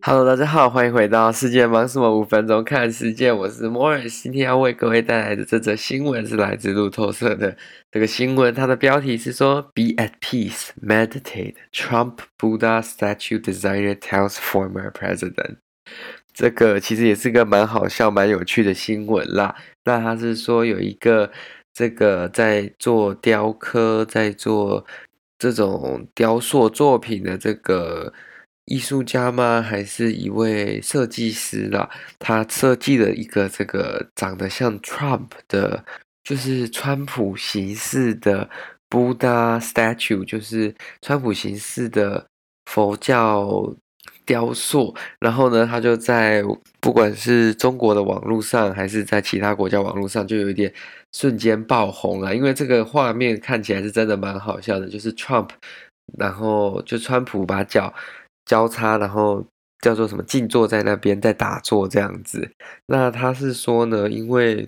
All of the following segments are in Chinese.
Hello，大家好，欢迎回到世界忙什么？五分钟看世界，我是 Morris，今天要为各位带来的这则新闻是来自路透社的这个新闻，它的标题是说 “Be at peace, meditate.” Trump Buddha statue designer tells former president。这个其实也是个蛮好笑、蛮有趣的新闻啦。那他是说有一个这个在做雕刻、在做这种雕塑作品的这个。艺术家吗？还是一位设计师啦？他设计了一个这个长得像 Trump 的，就是川普形式的 Buddha statue，就是川普形式的佛教雕塑。然后呢，他就在不管是中国的网络上，还是在其他国家网络上，就有一点瞬间爆红了。因为这个画面看起来是真的蛮好笑的，就是 Trump，然后就川普把脚。交叉，然后叫做什么静坐在那边在打坐这样子。那他是说呢，因为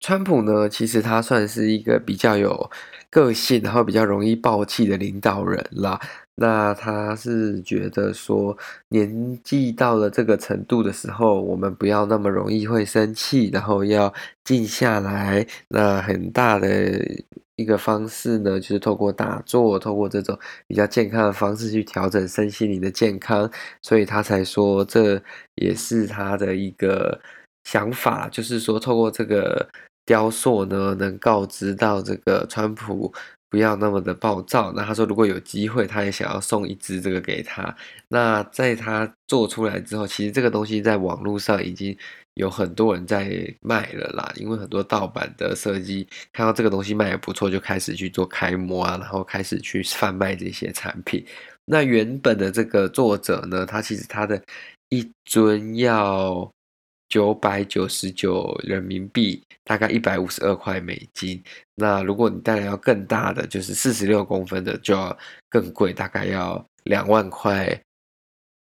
川普呢，其实他算是一个比较有个性，然后比较容易爆气的领导人啦。那他是觉得说，年纪到了这个程度的时候，我们不要那么容易会生气，然后要静下来。那很大的。一个方式呢，就是透过打坐，透过这种比较健康的方式去调整身心灵的健康，所以他才说这也是他的一个想法，就是说透过这个雕塑呢，能告知到这个川普不要那么的暴躁。那他说如果有机会，他也想要送一支这个给他。那在他做出来之后，其实这个东西在网络上已经。有很多人在卖了啦，因为很多盗版的设计看到这个东西卖也不错，就开始去做开模啊，然后开始去贩卖这些产品。那原本的这个作者呢，他其实他的一尊要九百九十九人民币，大概一百五十二块美金。那如果你当然要更大的，就是四十六公分的，就要更贵，大概要两万块。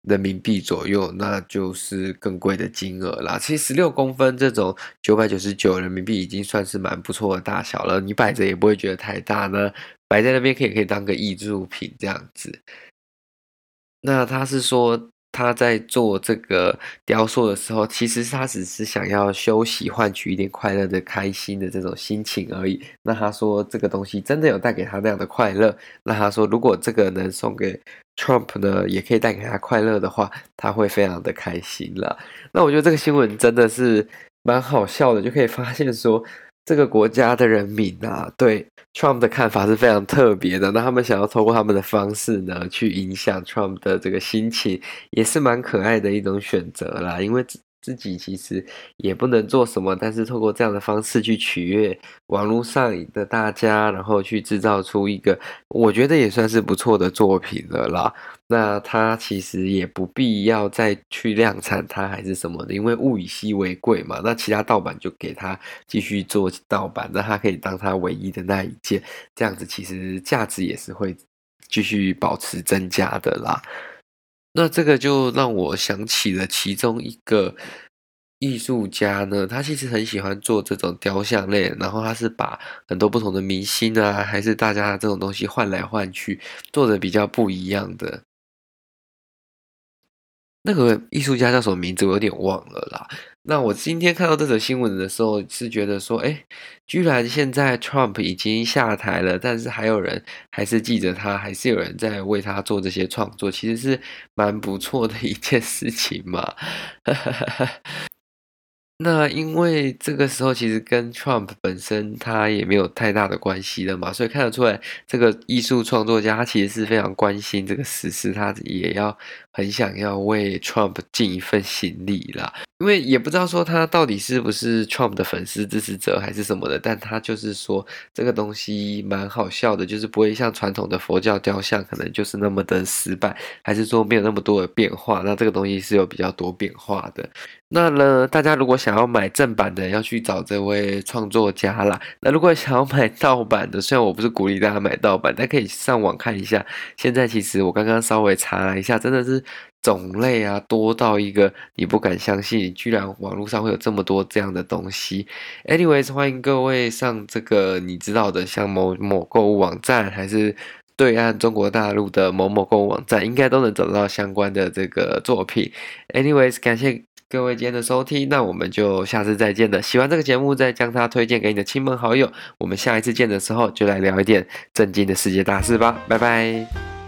人民币左右，那就是更贵的金额啦。其实十六公分这种九百九十九人民币已经算是蛮不错的大小了，你摆着也不会觉得太大呢。摆在那边可以可以当个艺术品这样子。那他是说。他在做这个雕塑的时候，其实他只是想要休息，换取一点快乐的、开心的这种心情而已。那他说这个东西真的有带给他那样的快乐。那他说，如果这个能送给 Trump 呢，也可以带给他快乐的话，他会非常的开心了。那我觉得这个新闻真的是蛮好笑的，就可以发现说。这个国家的人民啊，对 Trump 的看法是非常特别的。那他们想要通过他们的方式呢，去影响 Trump 的这个心情，也是蛮可爱的一种选择啦。因为自己其实也不能做什么，但是透过这样的方式去取悦网络上的大家，然后去制造出一个我觉得也算是不错的作品了啦。那他其实也不必要再去量产它还是什么的，因为物以稀为贵嘛。那其他盗版就给他继续做盗版，那他可以当他唯一的那一件，这样子其实价值也是会继续保持增加的啦。那这个就让我想起了其中一个艺术家呢，他其实很喜欢做这种雕像类，然后他是把很多不同的明星啊，还是大家这种东西换来换去，做的比较不一样的。那个艺术家叫什么名字？我有点忘了啦。那我今天看到这则新闻的时候，是觉得说，哎，居然现在 Trump 已经下台了，但是还有人还是记着他，还是有人在为他做这些创作，其实是蛮不错的一件事情嘛。那因为这个时候其实跟 Trump 本身他也没有太大的关系了嘛，所以看得出来，这个艺术创作家他其实是非常关心这个时事，他也要很想要为 Trump 尽一份心力啦。因为也不知道说他到底是不是 Trump 的粉丝支持者还是什么的，但他就是说这个东西蛮好笑的，就是不会像传统的佛教雕像可能就是那么的死板，还是说没有那么多的变化。那这个东西是有比较多变化的。那呢，大家如果想要买正版的，要去找这位创作家啦。那如果想要买盗版的，虽然我不是鼓励大家买盗版，但可以上网看一下。现在其实我刚刚稍微查了一下，真的是。种类啊，多到一个你不敢相信，居然网络上会有这么多这样的东西。Anyways，欢迎各位上这个你知道的，像某某购物网站，还是对岸中国大陆的某某购物网站，应该都能找到相关的这个作品。Anyways，感谢各位今天的收听，那我们就下次再见了。喜欢这个节目，再将它推荐给你的亲朋好友。我们下一次见的时候，就来聊一点震惊的世界大事吧。拜拜。